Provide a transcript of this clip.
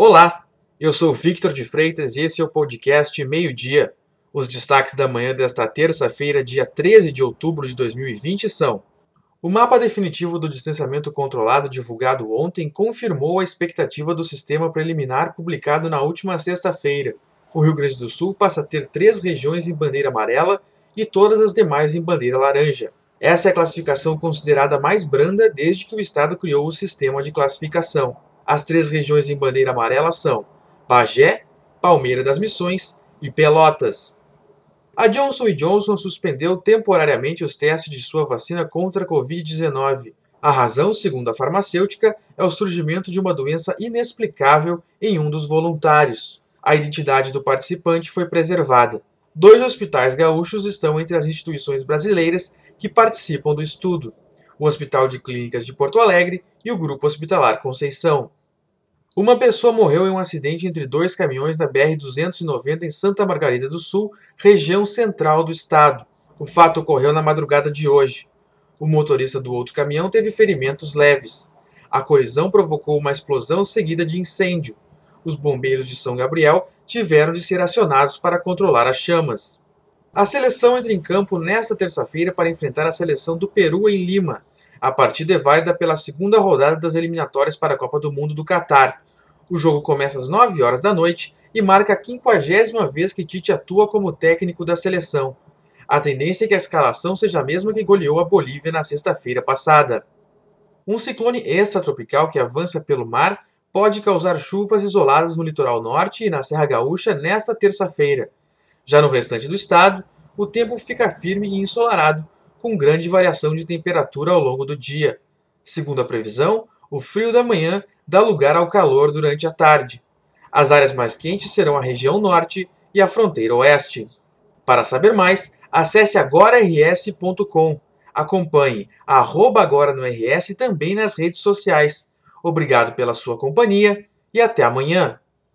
Olá, eu sou Victor de Freitas e esse é o podcast Meio Dia. Os destaques da manhã desta terça-feira, dia 13 de outubro de 2020 são: O mapa definitivo do distanciamento controlado divulgado ontem confirmou a expectativa do sistema preliminar publicado na última sexta-feira. O Rio Grande do Sul passa a ter três regiões em bandeira amarela e todas as demais em bandeira laranja. Essa é a classificação considerada mais branda desde que o Estado criou o sistema de classificação. As três regiões em bandeira amarela são Bagé, Palmeira das Missões e Pelotas. A Johnson Johnson suspendeu temporariamente os testes de sua vacina contra a Covid-19. A razão, segundo a farmacêutica, é o surgimento de uma doença inexplicável em um dos voluntários. A identidade do participante foi preservada. Dois hospitais gaúchos estão entre as instituições brasileiras que participam do estudo: o Hospital de Clínicas de Porto Alegre e o Grupo Hospitalar Conceição. Uma pessoa morreu em um acidente entre dois caminhões da BR-290 em Santa Margarida do Sul, região central do estado. O fato ocorreu na madrugada de hoje. O motorista do outro caminhão teve ferimentos leves. A colisão provocou uma explosão seguida de incêndio. Os bombeiros de São Gabriel tiveram de ser acionados para controlar as chamas. A seleção entra em campo nesta terça-feira para enfrentar a seleção do Peru em Lima. A partida é válida pela segunda rodada das eliminatórias para a Copa do Mundo do Catar. O jogo começa às 9 horas da noite e marca a quinquagésima vez que Tite atua como técnico da seleção. A tendência é que a escalação seja a mesma que goleou a Bolívia na sexta-feira passada. Um ciclone extratropical que avança pelo mar pode causar chuvas isoladas no litoral norte e na Serra Gaúcha nesta terça-feira. Já no restante do estado, o tempo fica firme e ensolarado, com grande variação de temperatura ao longo do dia. Segundo a previsão, o frio da manhã dá lugar ao calor durante a tarde. As áreas mais quentes serão a região norte e a fronteira oeste. Para saber mais, acesse agorars.com. Acompanhe arroba agora no RS também nas redes sociais. Obrigado pela sua companhia e até amanhã.